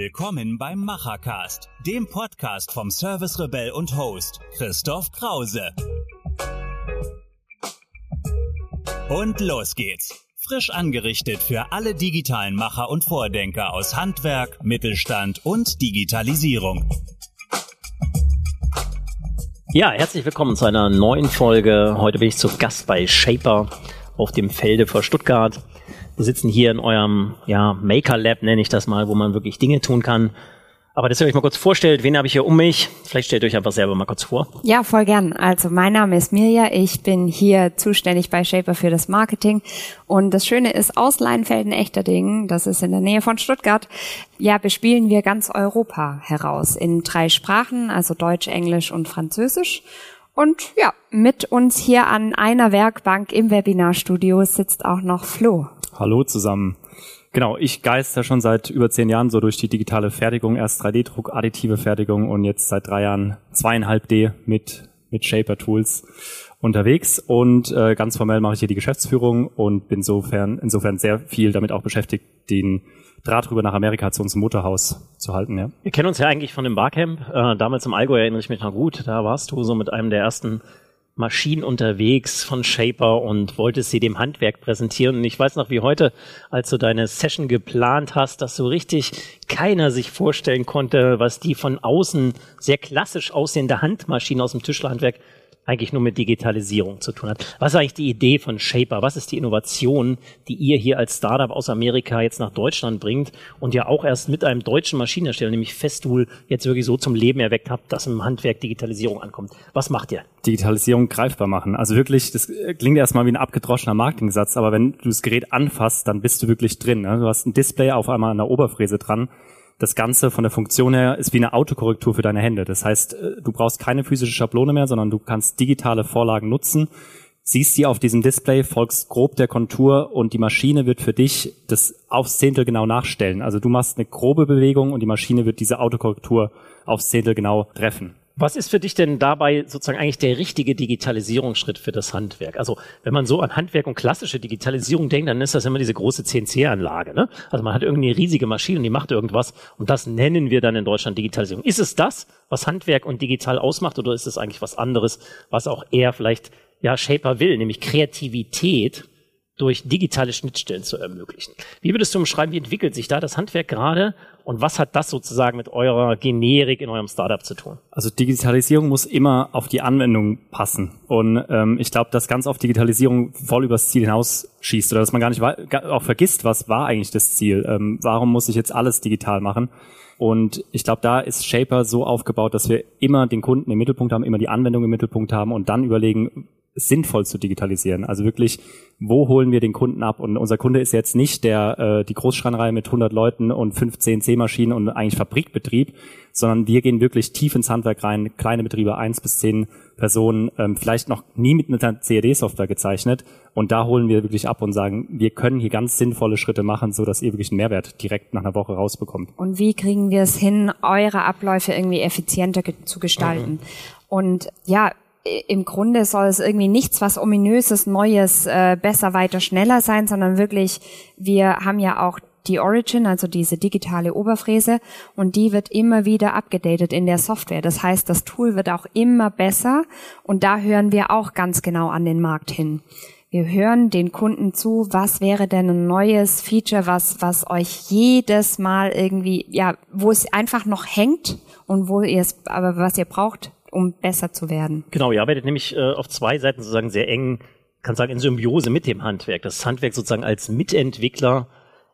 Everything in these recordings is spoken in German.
Willkommen beim Machercast, dem Podcast vom Service Rebell und Host Christoph Krause. Und los geht's. Frisch angerichtet für alle digitalen Macher und Vordenker aus Handwerk, Mittelstand und Digitalisierung. Ja, herzlich willkommen zu einer neuen Folge. Heute bin ich zu Gast bei Shaper auf dem Felde vor Stuttgart. Sitzen hier in eurem ja, Maker Lab, nenne ich das mal, wo man wirklich Dinge tun kann. Aber dass ihr euch mal kurz vorstellt, wen habe ich hier um mich? Vielleicht stellt euch einfach selber mal kurz vor. Ja, voll gern. Also mein Name ist Mirja, ich bin hier zuständig bei Shaper für das Marketing. Und das Schöne ist, aus Leinfelden-Echterdingen, das ist in der Nähe von Stuttgart, ja, bespielen wir ganz Europa heraus in drei Sprachen, also Deutsch, Englisch und Französisch. Und ja, mit uns hier an einer Werkbank im Webinarstudio sitzt auch noch Flo. Hallo zusammen. Genau, ich geister schon seit über zehn Jahren so durch die digitale Fertigung, erst 3D-Druck, additive Fertigung und jetzt seit drei Jahren zweieinhalb D mit, mit Shaper-Tools unterwegs und äh, ganz formell mache ich hier die Geschäftsführung und bin insofern, insofern sehr viel damit auch beschäftigt, den Draht rüber nach Amerika zu uns im Mutterhaus zu halten. Ja. Wir kennen uns ja eigentlich von dem Barcamp. Äh, damals im Allgäu erinnere ich mich noch gut. Da warst du so mit einem der ersten Maschinen unterwegs von Shaper und wolltest sie dem Handwerk präsentieren. Und ich weiß noch wie heute, als du deine Session geplant hast, dass so richtig keiner sich vorstellen konnte, was die von außen sehr klassisch aussehende Handmaschine aus dem Tischlerhandwerk eigentlich nur mit Digitalisierung zu tun hat. Was ist eigentlich die Idee von Shaper? Was ist die Innovation, die ihr hier als Startup aus Amerika jetzt nach Deutschland bringt und ja auch erst mit einem deutschen Maschinenhersteller, nämlich Festool, jetzt wirklich so zum Leben erweckt habt, dass im Handwerk Digitalisierung ankommt? Was macht ihr? Digitalisierung greifbar machen. Also wirklich, das klingt erstmal wie ein abgedroschener Marketingsatz, aber wenn du das Gerät anfasst, dann bist du wirklich drin. Ne? Du hast ein Display auf einmal an der Oberfräse dran das Ganze von der Funktion her ist wie eine Autokorrektur für deine Hände. Das heißt, äh, du brauchst keine physische Schablone mehr, sondern du kannst digitale Vorlagen nutzen, siehst sie auf diesem Display, folgst grob der Kontur und die Maschine wird für dich das aufs Zehntel genau nachstellen. Also du machst eine grobe Bewegung und die Maschine wird diese Autokorrektur aufs Zehntel genau treffen. Was ist für dich denn dabei sozusagen eigentlich der richtige Digitalisierungsschritt für das Handwerk? Also wenn man so an Handwerk und klassische Digitalisierung denkt, dann ist das immer diese große CNC-Anlage. Ne? Also man hat irgendeine riesige Maschine und die macht irgendwas und das nennen wir dann in Deutschland Digitalisierung. Ist es das, was Handwerk und digital ausmacht oder ist es eigentlich was anderes, was auch eher vielleicht ja Shaper will, nämlich Kreativität durch digitale Schnittstellen zu ermöglichen. Wie würdest du umschreiben, wie entwickelt sich da das Handwerk gerade und was hat das sozusagen mit eurer Generik in eurem Startup zu tun? Also Digitalisierung muss immer auf die Anwendung passen und ähm, ich glaube, dass ganz oft Digitalisierung voll übers Ziel hinausschießt oder dass man gar nicht auch vergisst, was war eigentlich das Ziel? Ähm, warum muss ich jetzt alles digital machen? Und ich glaube, da ist Shaper so aufgebaut, dass wir immer den Kunden im Mittelpunkt haben, immer die Anwendung im Mittelpunkt haben und dann überlegen, sinnvoll zu digitalisieren. Also wirklich, wo holen wir den Kunden ab? Und unser Kunde ist jetzt nicht der äh, die Großschreinerei mit 100 Leuten und 15 C-Maschinen und eigentlich Fabrikbetrieb, sondern wir gehen wirklich tief ins Handwerk rein, kleine Betriebe, eins bis zehn Personen, ähm, vielleicht noch nie mit einer CAD-Software gezeichnet. Und da holen wir wirklich ab und sagen, wir können hier ganz sinnvolle Schritte machen, so dass ihr wirklich einen Mehrwert direkt nach einer Woche rausbekommt. Und wie kriegen wir es hin, eure Abläufe irgendwie effizienter zu gestalten? Mhm. Und ja, im Grunde soll es irgendwie nichts, was ominöses, Neues, äh, besser, weiter, schneller sein, sondern wirklich, wir haben ja auch die Origin, also diese digitale Oberfräse, und die wird immer wieder abgedatet in der Software. Das heißt, das Tool wird auch immer besser und da hören wir auch ganz genau an den Markt hin. Wir hören den Kunden zu, was wäre denn ein neues Feature, was, was euch jedes Mal irgendwie, ja, wo es einfach noch hängt und wo ihr es, aber was ihr braucht, um besser zu werden. Genau, ihr arbeitet nämlich äh, auf zwei Seiten sozusagen sehr eng, kann sagen, in Symbiose mit dem Handwerk. Das Handwerk sozusagen als Mitentwickler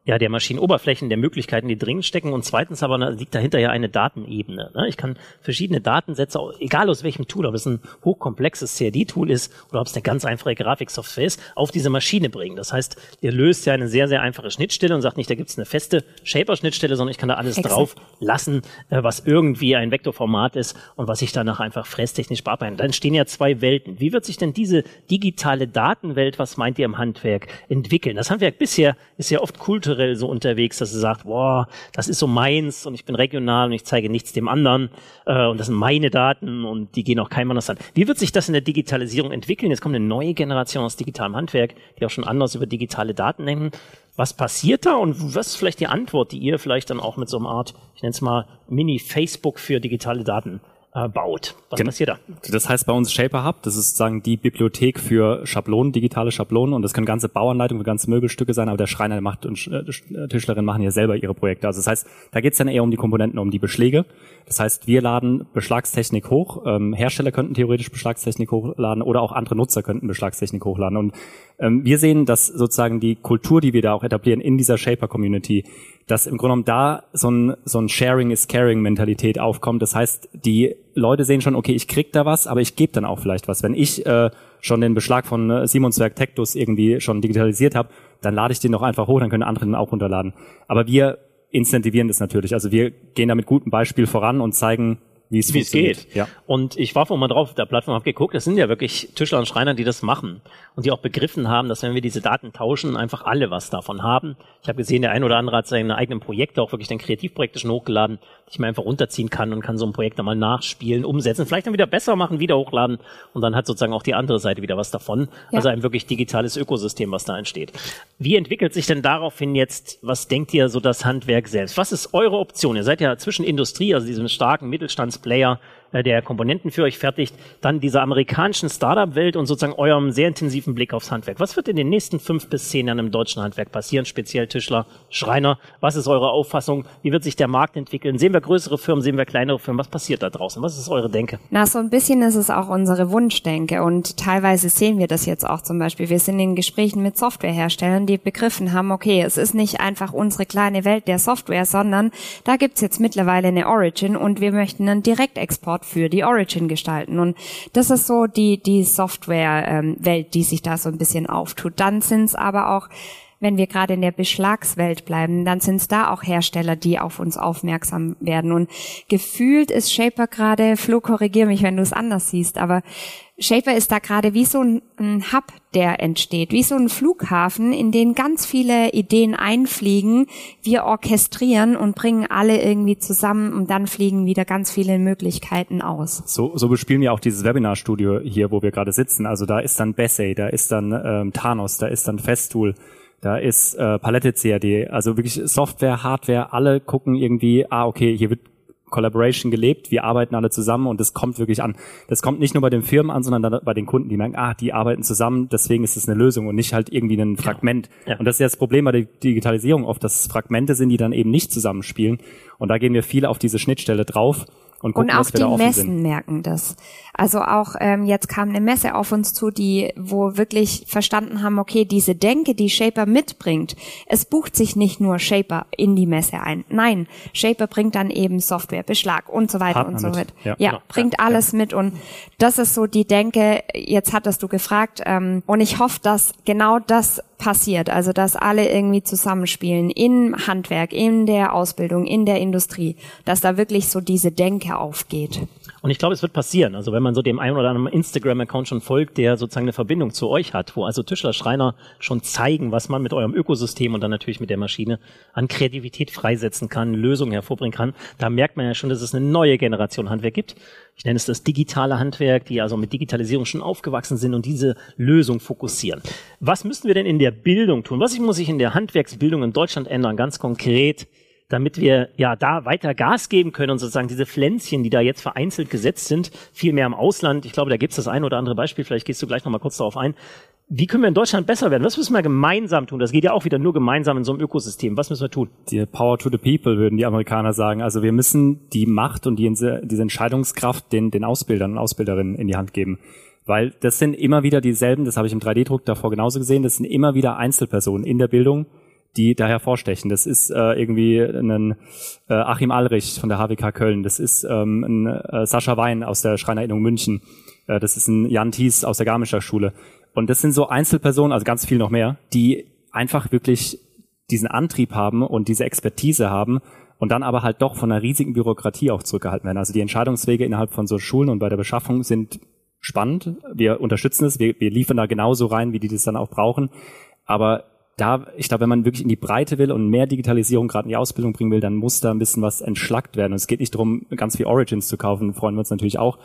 ja, der Maschinenoberflächen, der Möglichkeiten, die drin stecken. Und zweitens aber liegt dahinter ja eine Datenebene. Ne? Ich kann verschiedene Datensätze, egal aus welchem Tool, ob es ein hochkomplexes CAD-Tool ist oder ob es eine ganz einfache Grafiksoftware ist, auf diese Maschine bringen. Das heißt, ihr löst ja eine sehr, sehr einfache Schnittstelle und sagt nicht, da gibt es eine feste Shaper-Schnittstelle, sondern ich kann da alles Exakt. drauf lassen, äh, was irgendwie ein Vektorformat ist und was ich danach einfach fresstechnisch bearbeiten. Dann stehen ja zwei Welten. Wie wird sich denn diese digitale Datenwelt, was meint ihr im Handwerk, entwickeln? Das Handwerk bisher ist ja oft kulturell kulturell so unterwegs, dass sie sagt, boah, das ist so meins und ich bin regional und ich zeige nichts dem anderen äh, und das sind meine Daten und die gehen auch keinem anders an. Wie wird sich das in der Digitalisierung entwickeln? Jetzt kommt eine neue Generation aus digitalem Handwerk, die auch schon anders über digitale Daten denken. Was passiert da und was ist vielleicht die Antwort, die ihr vielleicht dann auch mit so einer Art, ich nenne es mal Mini-Facebook für digitale Daten äh, baut. Was Gen passiert da? Das heißt bei uns Shaper Hub, das ist sozusagen die Bibliothek für Schablonen, digitale Schablonen und das können ganze Bauanleitungen für ganze Möbelstücke sein, aber der Schreiner macht und äh, Tischlerin machen ja selber ihre Projekte. Also das heißt, da geht's dann eher um die Komponenten, um die Beschläge. Das heißt, wir laden Beschlagstechnik hoch. Ähm, Hersteller könnten theoretisch Beschlagstechnik hochladen oder auch andere Nutzer könnten Beschlagstechnik hochladen. Und ähm, wir sehen, dass sozusagen die Kultur, die wir da auch etablieren in dieser Shaper-Community, dass im Grunde genommen da so ein, so ein Sharing is Caring Mentalität aufkommt. Das heißt, die Leute sehen schon, okay, ich krieg da was, aber ich gebe dann auch vielleicht was. Wenn ich äh, schon den Beschlag von äh, Simonswerk Tectus irgendwie schon digitalisiert habe, dann lade ich den doch einfach hoch, dann können andere den auch runterladen. Aber wir incentivieren das natürlich. Also wir gehen da mit gutem Beispiel voran und zeigen, wie es, geht. Ja. Und ich war vorhin mal drauf auf der Plattform, habe geguckt, es sind ja wirklich Tischler und Schreiner, die das machen und die auch begriffen haben, dass wenn wir diese Daten tauschen, einfach alle was davon haben. Ich habe gesehen, der ein oder andere hat seine eigenen Projekte, auch wirklich dann Kreativprojekte schon hochgeladen, die ich mir einfach runterziehen kann und kann so ein Projekt dann mal nachspielen, umsetzen, vielleicht dann wieder besser machen, wieder hochladen und dann hat sozusagen auch die andere Seite wieder was davon. Ja. Also ein wirklich digitales Ökosystem, was da entsteht. Wie entwickelt sich denn daraufhin jetzt, was denkt ihr so das Handwerk selbst? Was ist eure Option? Ihr seid ja zwischen Industrie, also diesem starken Mittelstandsplayer, äh, der Komponenten für euch fertigt, dann dieser amerikanischen Startup-Welt und sozusagen eurem sehr intensiven Blick aufs Handwerk. Was wird in den nächsten fünf bis zehn Jahren im deutschen Handwerk passieren, speziell Tischler, Schreiner? Was ist eure Auffassung? Wie wird sich der Markt entwickeln? Sehen wir größere Firmen, sehen wir kleinere Firmen? Was passiert da draußen? Was ist eure Denke? Na, so ein bisschen ist es auch unsere Wunschdenke und teilweise sehen wir das jetzt auch zum Beispiel. Wir sind in Gesprächen mit Softwareherstellern, die begriffen haben, okay, es ist nicht einfach unsere kleine Welt der Software, sondern da gibt's jetzt mittlerweile eine Origin und wir möchten einen Direktexport für die Origin gestalten. Und das ist so die, die Software-Welt, ähm, die sich da so ein bisschen auftut. Dann sind es aber auch wenn wir gerade in der Beschlagswelt bleiben, dann sind es da auch Hersteller, die auf uns aufmerksam werden. Und gefühlt ist Shaper gerade, Flo, korrigier mich, wenn du es anders siehst, aber Shaper ist da gerade wie so ein, ein, Hub, der entsteht, wie so ein Flughafen, in den ganz viele Ideen einfliegen. Wir orchestrieren und bringen alle irgendwie zusammen und dann fliegen wieder ganz viele Möglichkeiten aus. So, so bespielen wir auch dieses Webinarstudio hier, wo wir gerade sitzen. Also da ist dann Bessay, da ist dann ähm, Thanos, da ist dann Festool. Da ist äh, Palette CAD, also wirklich Software, Hardware, alle gucken irgendwie, ah, okay, hier wird Collaboration gelebt, wir arbeiten alle zusammen und das kommt wirklich an. Das kommt nicht nur bei den Firmen an, sondern dann bei den Kunden, die merken, ah, die arbeiten zusammen, deswegen ist es eine Lösung und nicht halt irgendwie ein Fragment. Ja. Ja. Und das ist ja das Problem bei der Digitalisierung oft, dass es Fragmente sind, die dann eben nicht zusammenspielen. Und da gehen wir viel auf diese Schnittstelle drauf und, gucken, und auch die Messen sind. merken das. Also auch ähm, jetzt kam eine Messe auf uns zu, die wo wirklich verstanden haben, okay, diese Denke, die Shaper mitbringt, es bucht sich nicht nur Shaper in die Messe ein. Nein, Shaper bringt dann eben Software, Beschlag und so weiter Partner und so weiter. Ja, ja genau. bringt ja, alles ja. mit und das ist so die Denke. Jetzt hattest du gefragt ähm, und ich hoffe, dass genau das passiert, also dass alle irgendwie zusammenspielen im Handwerk, in der Ausbildung, in der Industrie, dass da wirklich so diese Denke aufgeht. Und ich glaube, es wird passieren. Also wenn man so dem einen oder anderen Instagram-Account schon folgt, der sozusagen eine Verbindung zu euch hat, wo also Tischler, Schreiner schon zeigen, was man mit eurem Ökosystem und dann natürlich mit der Maschine an Kreativität freisetzen kann, Lösungen hervorbringen kann, da merkt man ja schon, dass es eine neue Generation Handwerk gibt. Ich nenne es das digitale Handwerk, die also mit Digitalisierung schon aufgewachsen sind und diese Lösung fokussieren. Was müssen wir denn in der Bildung tun? Was muss sich in der Handwerksbildung in Deutschland ändern, ganz konkret? Damit wir ja da weiter Gas geben können und sozusagen diese Pflänzchen, die da jetzt vereinzelt gesetzt sind, viel mehr im Ausland. Ich glaube, da gibt es das ein oder andere Beispiel, vielleicht gehst du gleich nochmal kurz darauf ein. Wie können wir in Deutschland besser werden? Was müssen wir gemeinsam tun? Das geht ja auch wieder nur gemeinsam in so einem Ökosystem. Was müssen wir tun? Die Power to the People, würden die Amerikaner sagen. Also wir müssen die Macht und die, diese Entscheidungskraft den, den Ausbildern und Ausbilderinnen in die Hand geben. Weil das sind immer wieder dieselben, das habe ich im 3D-Druck davor genauso gesehen, das sind immer wieder Einzelpersonen in der Bildung, die da hervorstechen. Das ist äh, irgendwie ein äh, Achim Alrich von der HWK Köln, das ist ähm, ein äh, Sascha Wein aus der Schreinerinnung München, äh, das ist ein Jan Thies aus der Garmischer Schule. Und das sind so Einzelpersonen, also ganz viel noch mehr, die einfach wirklich diesen Antrieb haben und diese Expertise haben und dann aber halt doch von einer riesigen Bürokratie auch zurückgehalten werden. Also die Entscheidungswege innerhalb von so Schulen und bei der Beschaffung sind spannend. Wir unterstützen es, wir, wir liefern da genauso rein, wie die das dann auch brauchen. Aber da, ich glaube, wenn man wirklich in die Breite will und mehr Digitalisierung gerade in die Ausbildung bringen will, dann muss da ein bisschen was entschlackt werden. Und es geht nicht darum, ganz viel Origins zu kaufen, freuen wir uns natürlich auch.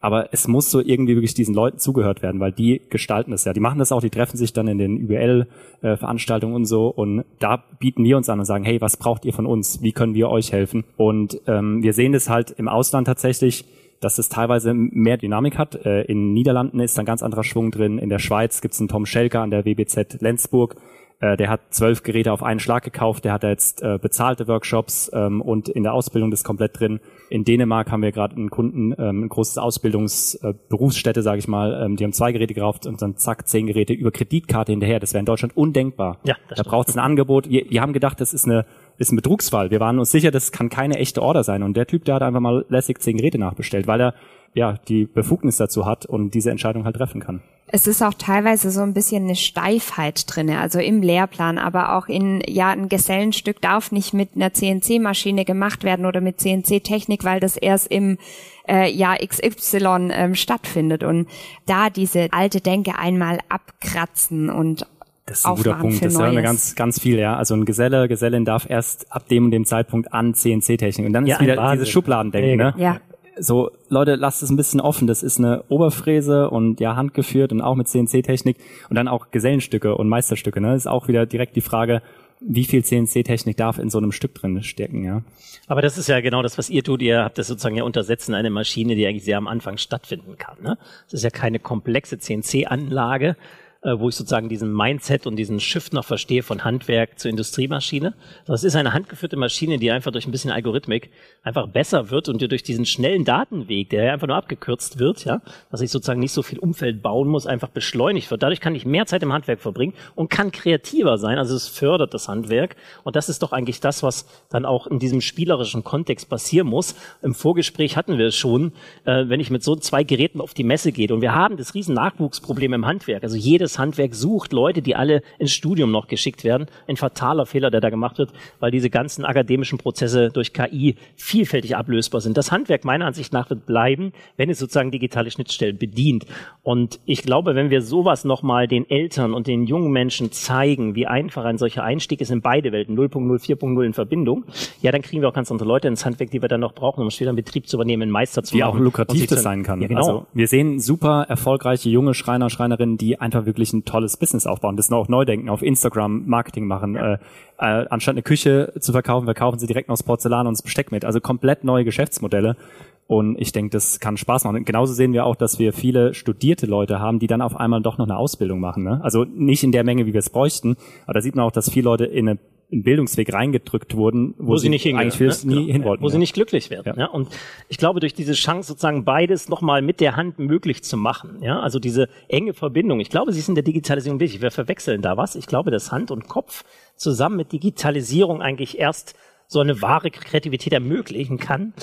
Aber es muss so irgendwie wirklich diesen Leuten zugehört werden, weil die gestalten das ja. Die machen das auch, die treffen sich dann in den UBL-Veranstaltungen äh, und so. Und da bieten wir uns an und sagen, hey, was braucht ihr von uns? Wie können wir euch helfen? Und ähm, wir sehen das halt im Ausland tatsächlich, dass es teilweise mehr Dynamik hat. Äh, in Niederlanden ist ein ganz anderer Schwung drin. In der Schweiz gibt es einen Tom Schelker an der WBZ Lenzburg äh, der hat zwölf Geräte auf einen Schlag gekauft, der hat jetzt äh, bezahlte Workshops ähm, und in der Ausbildung das komplett drin. In Dänemark haben wir gerade einen Kunden, ähm, ein großes Ausbildungsberufsstätte, äh, sage ich mal, ähm, die haben zwei Geräte gekauft und dann zack, zehn Geräte über Kreditkarte hinterher. Das wäre in Deutschland undenkbar. Ja, da braucht es ein Angebot. Wir, wir haben gedacht, das ist eine ist ein Betrugsfall. Wir waren uns sicher, das kann keine echte Order sein. Und der Typ, der hat einfach mal lässig zehn Geräte nachbestellt, weil er ja die Befugnis dazu hat und diese Entscheidung halt treffen kann. Es ist auch teilweise so ein bisschen eine Steifheit drinne, also im Lehrplan, aber auch in, ja, ein Gesellenstück darf nicht mit einer CNC-Maschine gemacht werden oder mit CNC-Technik, weil das erst im äh, Jahr XY ähm, stattfindet. Und da diese alte Denke einmal abkratzen und das ist ein guter Punkt. Das hören wir ganz, ganz viel, ja. Also ein Geselle, Gesellin darf erst ab dem und dem Zeitpunkt an CNC-Technik. Und dann ja, ist wieder dieses Schubladendenken, ne? Ja so, Leute, lasst es ein bisschen offen. Das ist eine Oberfräse und ja, handgeführt und auch mit CNC-Technik und dann auch Gesellenstücke und Meisterstücke. Ne? Ist auch wieder direkt die Frage, wie viel CNC-Technik darf in so einem Stück drin stecken, ja. Aber das ist ja genau das, was ihr tut. Ihr habt das sozusagen ja untersetzt in eine Maschine, die eigentlich sehr am Anfang stattfinden kann. Ne? Das ist ja keine komplexe CNC-Anlage, wo ich sozusagen diesen Mindset und diesen Shift noch verstehe von Handwerk zur Industriemaschine. Das ist eine handgeführte Maschine, die einfach durch ein bisschen Algorithmik einfach besser wird und dir durch diesen schnellen Datenweg, der einfach nur abgekürzt wird, ja, dass ich sozusagen nicht so viel Umfeld bauen muss, einfach beschleunigt wird. Dadurch kann ich mehr Zeit im Handwerk verbringen und kann kreativer sein. Also es fördert das Handwerk. Und das ist doch eigentlich das, was dann auch in diesem spielerischen Kontext passieren muss. Im Vorgespräch hatten wir es schon, äh, wenn ich mit so zwei Geräten auf die Messe gehe und wir haben das riesen Nachwuchsproblem im Handwerk. Also jedes das Handwerk sucht Leute, die alle ins Studium noch geschickt werden. Ein fataler Fehler, der da gemacht wird, weil diese ganzen akademischen Prozesse durch KI vielfältig ablösbar sind. Das Handwerk meiner Ansicht nach wird bleiben, wenn es sozusagen digitale Schnittstellen bedient. Und ich glaube, wenn wir sowas nochmal den Eltern und den jungen Menschen zeigen, wie einfach ein solcher Einstieg ist in beide Welten, 0.0, 4.0 in Verbindung, ja, dann kriegen wir auch ganz andere Leute ins Handwerk, die wir dann noch brauchen, um später einen Betrieb zu übernehmen, einen Meister zu die machen. Die auch lukrativ das sein kann. Ja, genau. Also wir sehen super erfolgreiche junge Schreiner, Schreinerinnen, die einfach wirklich wirklich ein tolles Business aufbauen, das auch neu denken, auf Instagram Marketing machen. Äh, äh, anstatt eine Küche zu verkaufen, verkaufen sie direkt noch das Porzellan und das Besteck mit. Also komplett neue Geschäftsmodelle. Und ich denke, das kann Spaß machen. Und genauso sehen wir auch, dass wir viele studierte Leute haben, die dann auf einmal doch noch eine Ausbildung machen. Ne? Also nicht in der Menge, wie wir es bräuchten, aber da sieht man auch, dass viele Leute in eine in Bildungsweg reingedrückt wurden, wo, wo sie, nicht eigentlich ne? nie genau. hin wollten. Wo ja. sie nicht glücklich werden. Ja. ja. Und ich glaube, durch diese Chance sozusagen beides nochmal mit der Hand möglich zu machen, ja, also diese enge Verbindung. Ich glaube, sie ist in der Digitalisierung wichtig. Wir verwechseln da was. Ich glaube, dass Hand und Kopf zusammen mit Digitalisierung eigentlich erst so eine wahre Kreativität ermöglichen kann.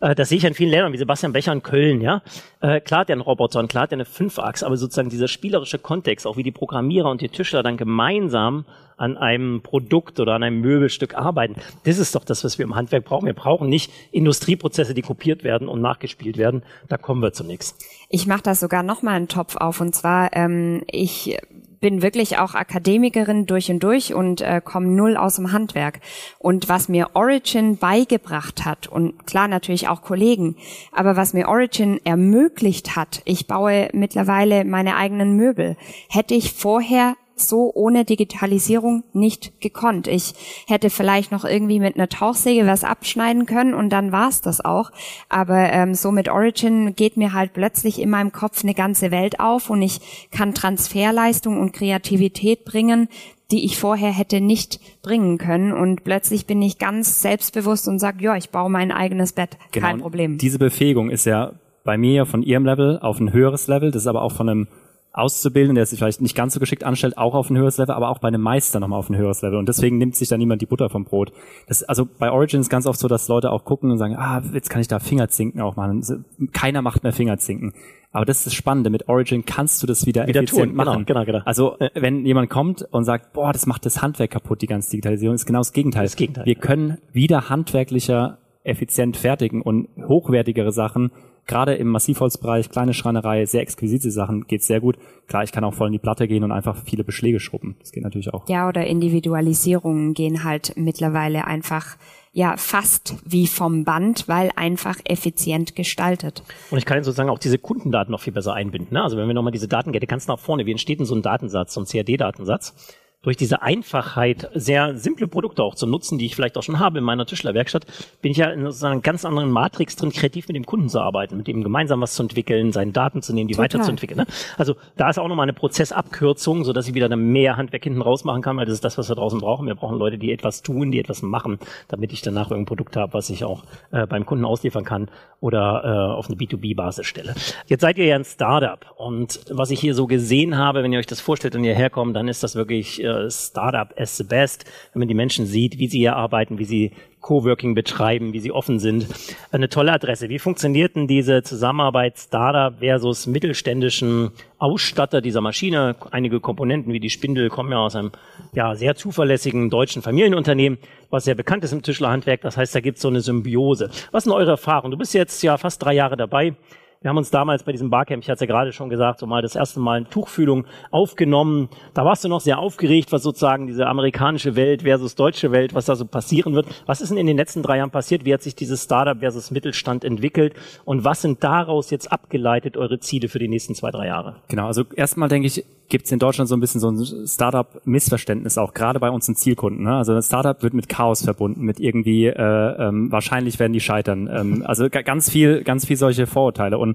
Äh, das sehe ich an vielen Ländern, wie Sebastian Becher in Köln, ja. Äh, klar hat der einen Roboter und klar hat der eine Fünfachs, aber sozusagen dieser spielerische Kontext, auch wie die Programmierer und die Tischler dann gemeinsam an einem Produkt oder an einem Möbelstück arbeiten. Das ist doch das, was wir im Handwerk brauchen. Wir brauchen nicht Industrieprozesse, die kopiert werden und nachgespielt werden. Da kommen wir zunächst. Ich mache da sogar noch mal einen Topf auf und zwar ähm, ich bin wirklich auch Akademikerin durch und durch und äh, komme null aus dem Handwerk. Und was mir Origin beigebracht hat, und klar natürlich auch Kollegen, aber was mir Origin ermöglicht hat, ich baue mittlerweile meine eigenen Möbel, hätte ich vorher so ohne Digitalisierung nicht gekonnt. Ich hätte vielleicht noch irgendwie mit einer Tauchsäge was abschneiden können und dann war's das auch. Aber ähm, so mit Origin geht mir halt plötzlich in meinem Kopf eine ganze Welt auf und ich kann Transferleistung und Kreativität bringen, die ich vorher hätte nicht bringen können. Und plötzlich bin ich ganz selbstbewusst und sage, ja, ich baue mein eigenes Bett, genau. kein Problem. Diese Befähigung ist ja bei mir von ihrem Level auf ein höheres Level. Das ist aber auch von einem auszubilden, der sich vielleicht nicht ganz so geschickt anstellt, auch auf ein höheres Level, aber auch bei einem Meister nochmal auf ein höheres Level. Und deswegen nimmt sich da niemand die Butter vom Brot. Das, also bei Origin ist ganz oft so, dass Leute auch gucken und sagen, ah, jetzt kann ich da Fingerzinken auch machen. Keiner macht mehr Fingerzinken. Aber das ist das Spannende. Mit Origin kannst du das wieder, wieder effizient tun. Genau, machen. Genau, genau, genau. Also wenn jemand kommt und sagt, boah, das macht das Handwerk kaputt, die ganze Digitalisierung, ist genau das Gegenteil. Das Gegenteil. Wir können wieder handwerklicher effizient fertigen und hochwertigere Sachen gerade im Massivholzbereich, kleine Schreinerei, sehr exquisite Sachen, geht sehr gut. Klar, ich kann auch voll in die Platte gehen und einfach viele Beschläge schrubben. Das geht natürlich auch. Ja, oder Individualisierungen gehen halt mittlerweile einfach ja fast wie vom Band, weil einfach effizient gestaltet. Und ich kann sozusagen auch diese Kundendaten noch viel besser einbinden. Ne? Also wenn wir nochmal diese Datenkette ganz nach vorne, wie entsteht denn so ein Datensatz, so ein CAD-Datensatz? Durch diese Einfachheit, sehr simple Produkte auch zu nutzen, die ich vielleicht auch schon habe in meiner Tischlerwerkstatt, bin ich ja in so einer ganz anderen Matrix drin, kreativ mit dem Kunden zu arbeiten, mit ihm gemeinsam was zu entwickeln, seine Daten zu nehmen, die Total. weiterzuentwickeln. Ne? Also da ist auch nochmal eine Prozessabkürzung, so dass ich wieder dann mehr Handwerk hinten raus machen kann, weil das ist das, was wir draußen brauchen. Wir brauchen Leute, die etwas tun, die etwas machen, damit ich danach irgendein Produkt habe, was ich auch äh, beim Kunden ausliefern kann oder äh, auf eine B2B-Basis stelle. Jetzt seid ihr ja ein Startup und was ich hier so gesehen habe, wenn ihr euch das vorstellt und hierher kommt, dann ist das wirklich äh, Startup as the best, wenn man die Menschen sieht, wie sie hier arbeiten, wie sie Coworking betreiben, wie sie offen sind. Eine tolle Adresse. Wie funktioniert denn diese Zusammenarbeit Startup versus mittelständischen Ausstatter dieser Maschine? Einige Komponenten wie die Spindel kommen ja aus einem ja, sehr zuverlässigen deutschen Familienunternehmen, was sehr bekannt ist im Tischlerhandwerk. Das heißt, da gibt es so eine Symbiose. Was sind eure Erfahrungen? Du bist jetzt ja fast drei Jahre dabei. Wir haben uns damals bei diesem Barcamp, ich hatte es ja gerade schon gesagt, so mal das erste Mal in Tuchfühlung aufgenommen. Da warst du noch sehr aufgeregt, was sozusagen diese amerikanische Welt versus deutsche Welt, was da so passieren wird. Was ist denn in den letzten drei Jahren passiert? Wie hat sich dieses Startup versus Mittelstand entwickelt? Und was sind daraus jetzt abgeleitet eure Ziele für die nächsten zwei, drei Jahre? Genau, also erstmal denke ich, gibt es in Deutschland so ein bisschen so ein Startup-Missverständnis auch, gerade bei unseren Zielkunden. Ne? Also ein Startup wird mit Chaos verbunden, mit irgendwie äh, ähm, wahrscheinlich werden die scheitern. Ähm, also ganz viel, ganz viel solche Vorurteile. Und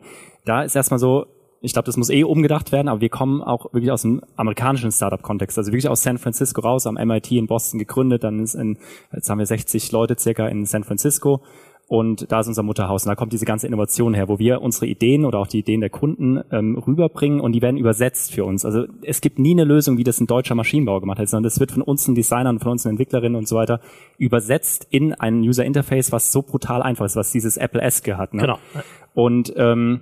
da ist erstmal so, ich glaube, das muss eh umgedacht werden, aber wir kommen auch wirklich aus dem amerikanischen Startup-Kontext, also wirklich aus San Francisco raus, am MIT in Boston gegründet, dann ist in, jetzt haben wir 60 Leute circa in San Francisco und da ist unser Mutterhaus. Und da kommt diese ganze Innovation her, wo wir unsere Ideen oder auch die Ideen der Kunden ähm, rüberbringen und die werden übersetzt für uns. Also es gibt nie eine Lösung, wie das ein deutscher Maschinenbauer gemacht hat, sondern das wird von uns ein Designern, von uns Entwicklerinnen und so weiter übersetzt in ein User Interface, was so brutal einfach ist, was dieses Apple-esque hat. Ne? Genau. Und ähm,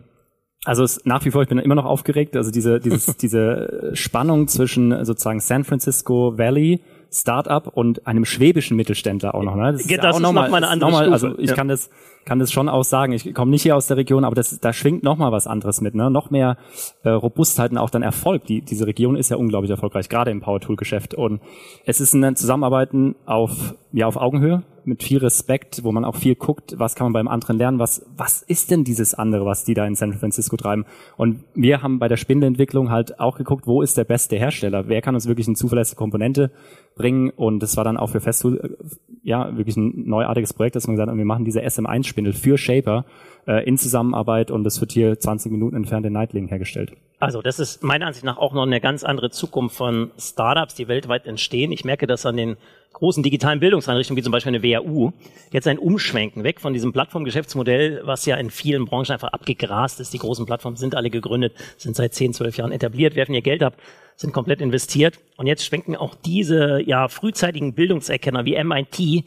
also es, nach wie vor, ich bin immer noch aufgeregt. Also diese, dieses, diese Spannung zwischen sozusagen San Francisco Valley Startup und einem schwäbischen Mittelständler auch noch. Ne? Das ist, das auch ist noch mal eine andere nochmal, Also ich ja. kann das kann das schon auch sagen. Ich komme nicht hier aus der Region, aber das, da schwingt noch mal was anderes mit, ne? Noch mehr äh, Robustheit und auch dann Erfolg. Die, diese Region ist ja unglaublich erfolgreich, gerade im Power Tool Geschäft. Und es ist ein Zusammenarbeiten auf ja auf Augenhöhe mit viel Respekt, wo man auch viel guckt, was kann man beim anderen lernen, was, was ist denn dieses andere, was die da in San Francisco treiben. Und wir haben bei der Spindelentwicklung halt auch geguckt, wo ist der beste Hersteller, wer kann uns wirklich eine zuverlässige Komponente bringen? Und das war dann auch für Festool äh, ja wirklich ein neuartiges Projekt, dass wir gesagt haben, wir machen diese SM1-Spindel für Shaper äh, in Zusammenarbeit und das wird hier 20 Minuten entfernt in Nightling hergestellt. Also das ist meiner Ansicht nach auch noch eine ganz andere Zukunft von Startups, die weltweit entstehen. Ich merke das an den großen digitalen Bildungseinrichtungen, wie zum Beispiel eine WAU, jetzt ein Umschwenken weg von diesem Plattformgeschäftsmodell, was ja in vielen Branchen einfach abgegrast ist. Die großen Plattformen sind alle gegründet, sind seit 10, 12 Jahren etabliert, werfen ihr Geld ab, sind komplett investiert. Und jetzt schwenken auch diese ja frühzeitigen Bildungserkenner wie MIT, äh,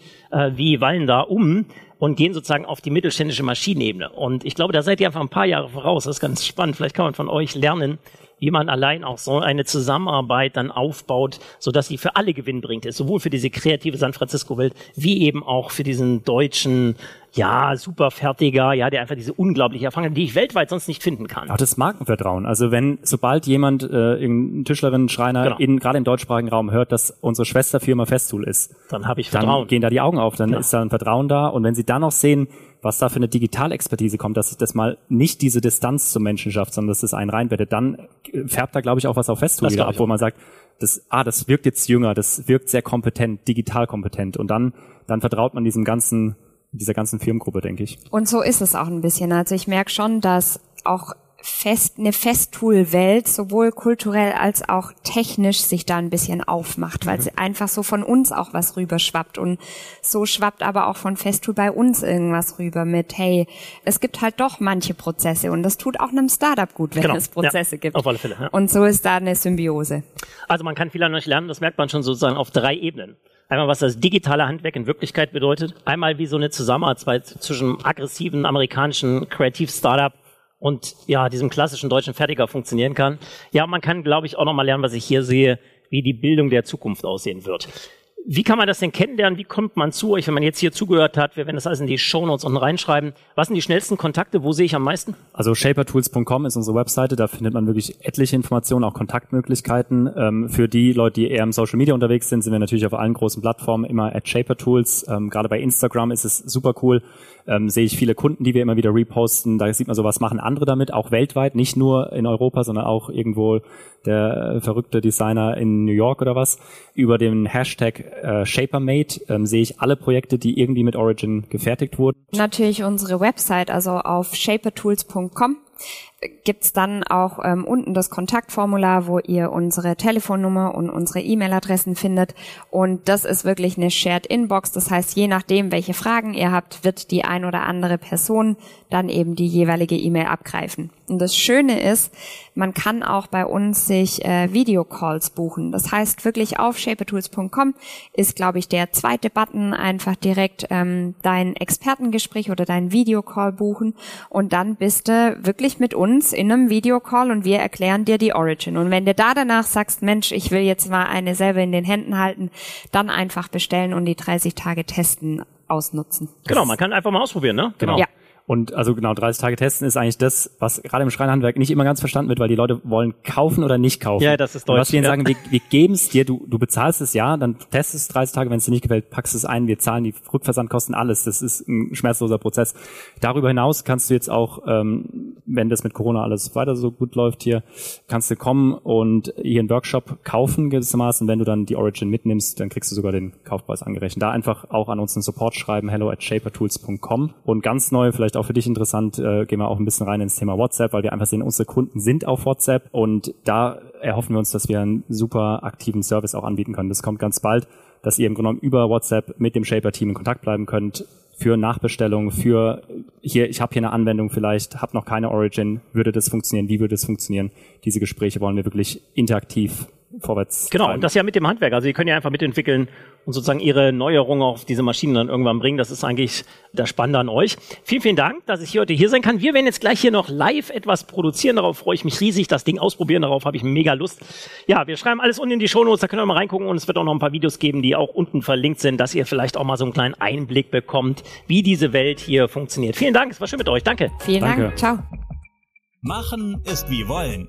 wie Wallen da um und gehen sozusagen auf die mittelständische Maschinenebene. Und ich glaube, da seid ihr einfach ein paar Jahre voraus. Das ist ganz spannend. Vielleicht kann man von euch lernen, wie man allein auch so eine Zusammenarbeit dann aufbaut, so dass sie für alle gewinnbringend ist, sowohl für diese kreative San Francisco Welt wie eben auch für diesen deutschen ja, super fertiger, ja, der einfach diese unglaubliche Erfahrung hat, die ich weltweit sonst nicht finden kann. Auch das Markenvertrauen. Also wenn, sobald jemand, äh, ein Tischlerin, Schreiner, genau. in, gerade im deutschsprachigen Raum hört, dass unsere Schwesterfirma Festool ist, dann habe ich Vertrauen. Dann gehen da die Augen auf, dann ja. ist da ein Vertrauen da. Und wenn sie dann noch sehen, was da für eine Digitalexpertise kommt, dass das mal nicht diese Distanz zum Menschen schafft, sondern dass das einen reinbettet, dann färbt da, glaube ich, auch was auf Festool wieder ab, wo man sagt, das, ah, das wirkt jetzt jünger, das wirkt sehr kompetent, digital kompetent. Und dann, dann vertraut man diesem ganzen, dieser ganzen Firmengruppe, denke ich. Und so ist es auch ein bisschen. Also ich merke schon, dass auch fest, eine Festool-Welt sowohl kulturell als auch technisch sich da ein bisschen aufmacht, weil mhm. sie einfach so von uns auch was rüberschwappt und so schwappt aber auch von Festool bei uns irgendwas rüber mit, hey, es gibt halt doch manche Prozesse und das tut auch einem Startup gut, wenn genau. es Prozesse ja, gibt. Auf alle Fälle. Ja. Und so ist da eine Symbiose. Also man kann viel an euch lernen, das merkt man schon sozusagen auf drei Ebenen. Einmal, was das digitale Handwerk in Wirklichkeit bedeutet. Einmal, wie so eine Zusammenarbeit zwischen aggressiven amerikanischen Kreativ-Startup und ja, diesem klassischen deutschen Fertiger funktionieren kann. Ja, man kann, glaube ich, auch nochmal lernen, was ich hier sehe, wie die Bildung der Zukunft aussehen wird. Wie kann man das denn kennenlernen? Wie kommt man zu euch, wenn man jetzt hier zugehört hat? Wir werden das alles in die Shownotes unten reinschreiben. Was sind die schnellsten Kontakte? Wo sehe ich am meisten? Also shapertools.com ist unsere Webseite. Da findet man wirklich etliche Informationen, auch Kontaktmöglichkeiten. Ähm, für die Leute, die eher im Social Media unterwegs sind, sind wir natürlich auf allen großen Plattformen immer at shapertools. Ähm, gerade bei Instagram ist es super cool. Ähm, sehe ich viele Kunden, die wir immer wieder reposten. Da sieht man so, was machen andere damit, auch weltweit, nicht nur in Europa, sondern auch irgendwo der verrückte Designer in New York oder was. Über den Hashtag äh, ShaperMate ähm, sehe ich alle Projekte, die irgendwie mit Origin gefertigt wurden. Natürlich unsere Website, also auf shapertools.com gibt's dann auch ähm, unten das Kontaktformular, wo ihr unsere Telefonnummer und unsere E-Mail-Adressen findet. Und das ist wirklich eine Shared Inbox. Das heißt, je nachdem, welche Fragen ihr habt, wird die ein oder andere Person dann eben die jeweilige E-Mail abgreifen. Und das Schöne ist, man kann auch bei uns sich äh, Videocalls buchen. Das heißt, wirklich auf shapertools.com ist, glaube ich, der zweite Button einfach direkt ähm, dein Expertengespräch oder dein Videocall buchen und dann bist du wirklich mit uns in einem Videocall und wir erklären dir die Origin. Und wenn du da danach sagst, Mensch, ich will jetzt mal eine selber in den Händen halten, dann einfach bestellen und die 30 Tage testen ausnutzen. Genau, man kann einfach mal ausprobieren, ne? Genau. Ja. Und also genau, 30 Tage testen ist eigentlich das, was gerade im Schreinhandwerk nicht immer ganz verstanden wird, weil die Leute wollen kaufen oder nicht kaufen. Ja, das ist deutsch. Und was wir ihnen ja. sagen, wir, wir geben es dir, du, du bezahlst es ja, dann testest es 30 Tage, wenn es dir nicht gefällt, packst es ein, wir zahlen die Rückversandkosten, alles. Das ist ein schmerzloser Prozess. Darüber hinaus kannst du jetzt auch, ähm, wenn das mit Corona alles weiter so gut läuft hier, kannst du kommen und hier einen Workshop kaufen gewissermaßen. Wenn du dann die Origin mitnimmst, dann kriegst du sogar den Kaufpreis angerechnet. Da einfach auch an uns einen Support schreiben, hello at shapertools.com. Und ganz neu, vielleicht auch für dich interessant, äh, gehen wir auch ein bisschen rein ins Thema WhatsApp, weil wir einfach sehen, unsere Kunden sind auf WhatsApp und da erhoffen wir uns, dass wir einen super aktiven Service auch anbieten können. Das kommt ganz bald, dass ihr im Grunde genommen über WhatsApp mit dem Shaper-Team in Kontakt bleiben könnt für Nachbestellungen, für hier, ich habe hier eine Anwendung vielleicht, habe noch keine Origin, würde das funktionieren, wie würde es funktionieren? Diese Gespräche wollen wir wirklich interaktiv vorwärts. Genau, und das ja mit dem Handwerk. Also, ihr könnt ja einfach mitentwickeln und sozusagen ihre Neuerungen auf diese Maschinen dann irgendwann bringen. Das ist eigentlich das Spannende an euch. Vielen, vielen Dank, dass ich hier heute hier sein kann. Wir werden jetzt gleich hier noch live etwas produzieren. Darauf freue ich mich riesig. Das Ding ausprobieren. Darauf habe ich mega Lust. Ja, wir schreiben alles unten in die Shownotes. Da könnt ihr mal reingucken. Und es wird auch noch ein paar Videos geben, die auch unten verlinkt sind, dass ihr vielleicht auch mal so einen kleinen Einblick bekommt, wie diese Welt hier funktioniert. Vielen Dank. Es war schön mit euch. Danke. Vielen Danke. Dank. Ciao. Machen ist wie wollen,